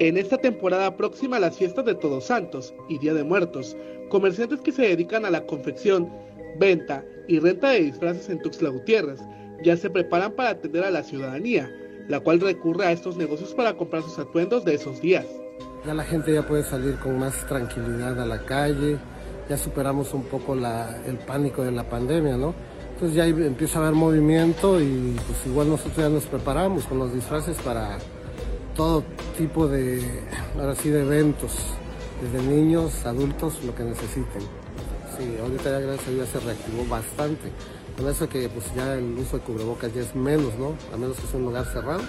En esta temporada próxima a las fiestas de Todos Santos y Día de Muertos, comerciantes que se dedican a la confección, venta y renta de disfraces en Tuxtla Gutiérrez ya se preparan para atender a la ciudadanía, la cual recurre a estos negocios para comprar sus atuendos de esos días. Ya la gente ya puede salir con más tranquilidad a la calle, ya superamos un poco el pánico de la pandemia, ¿no? Entonces ya empieza a haber movimiento y pues igual nosotros ya nos preparamos con los disfraces para todo tipo de, ahora sí, de eventos, desde niños, adultos, lo que necesiten. Sí, ahorita ya gracias a Dios se reactivó bastante. Con eso que pues ya el uso de cubrebocas ya es menos, ¿no? A menos que sea un lugar cerrado.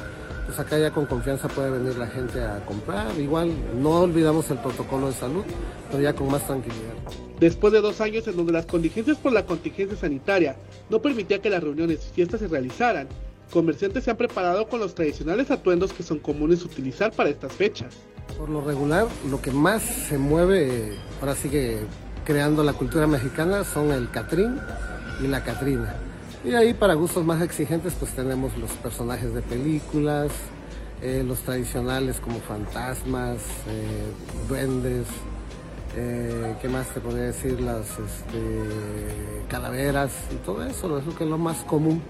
Pues acá ya con confianza puede venir la gente a comprar. Igual no olvidamos el protocolo de salud, pero ya con más tranquilidad. Después de dos años en donde las contingencias por la contingencia sanitaria no permitía que las reuniones y fiestas se realizaran, comerciantes se han preparado con los tradicionales atuendos que son comunes utilizar para estas fechas. Por lo regular, lo que más se mueve, ahora sigue creando la cultura mexicana, son el Catrín y la Catrina. Y ahí para gustos más exigentes pues tenemos los personajes de películas, eh, los tradicionales como fantasmas, eh, duendes, eh, ¿qué más te podría decir? Las este, calaveras y todo eso, eso que es lo más común.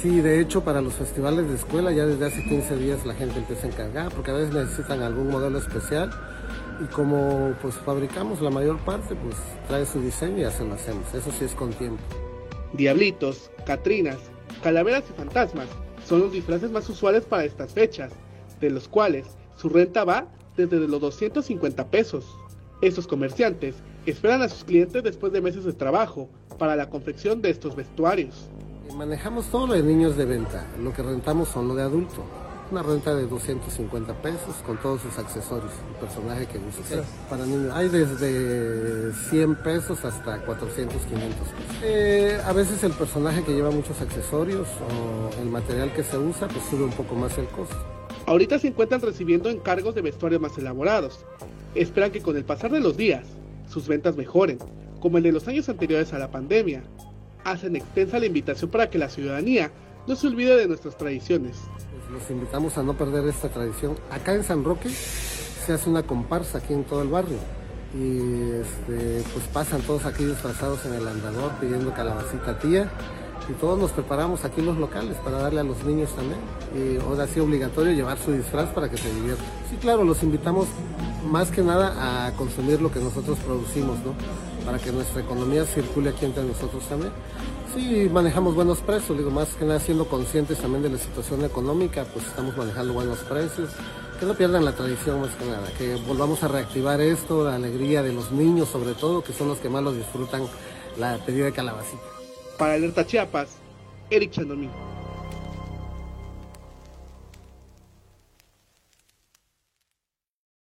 Sí, de hecho para los festivales de escuela ya desde hace 15 días la gente empieza a encargar porque a veces necesitan algún modelo especial y como pues fabricamos la mayor parte pues trae su diseño y ya se lo hacemos, eso sí es con tiempo. Diablitos, catrinas, calaveras y fantasmas son los disfraces más usuales para estas fechas, de los cuales su renta va desde los 250 pesos. Estos comerciantes esperan a sus clientes después de meses de trabajo para la confección de estos vestuarios. Manejamos todo lo de niños de venta, lo que rentamos son lo de adulto. Una renta de 250 pesos con todos sus accesorios, el personaje que gusta. Para niños hay desde 100 pesos hasta 400, 500 pesos. Eh, a veces el personaje que lleva muchos accesorios o el material que se usa, pues sube un poco más el costo. Ahorita se encuentran recibiendo encargos de vestuarios más elaborados. Esperan que con el pasar de los días, sus ventas mejoren, como el de los años anteriores a la pandemia, hacen extensa la invitación para que la ciudadanía no se olvide de nuestras tradiciones. Pues los invitamos a no perder esta tradición. Acá en San Roque se hace una comparsa aquí en todo el barrio y este, pues pasan todos aquí disfrazados en el andador pidiendo calabacita tía y todos nos preparamos aquí los locales para darle a los niños también. Y ahora sí obligatorio llevar su disfraz para que se diviertan. Sí, claro, los invitamos más que nada a consumir lo que nosotros producimos, ¿no? Para que nuestra economía circule aquí entre nosotros también. Sí, manejamos buenos precios, digo, más que nada siendo conscientes también de la situación económica, pues estamos manejando buenos precios. Que no pierdan la tradición más que nada, que volvamos a reactivar esto, la alegría de los niños sobre todo, que son los que más lo disfrutan, la pedida de calabacita. Para Alerta Chiapas, Eric Chandomí.